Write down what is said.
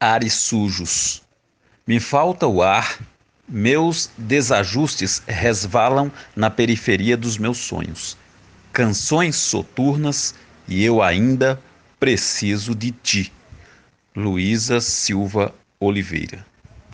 ares sujos. Me falta o ar, meus desajustes resvalam na periferia dos meus sonhos. Canções soturnas e eu ainda preciso de ti. Luísa Silva Oliveira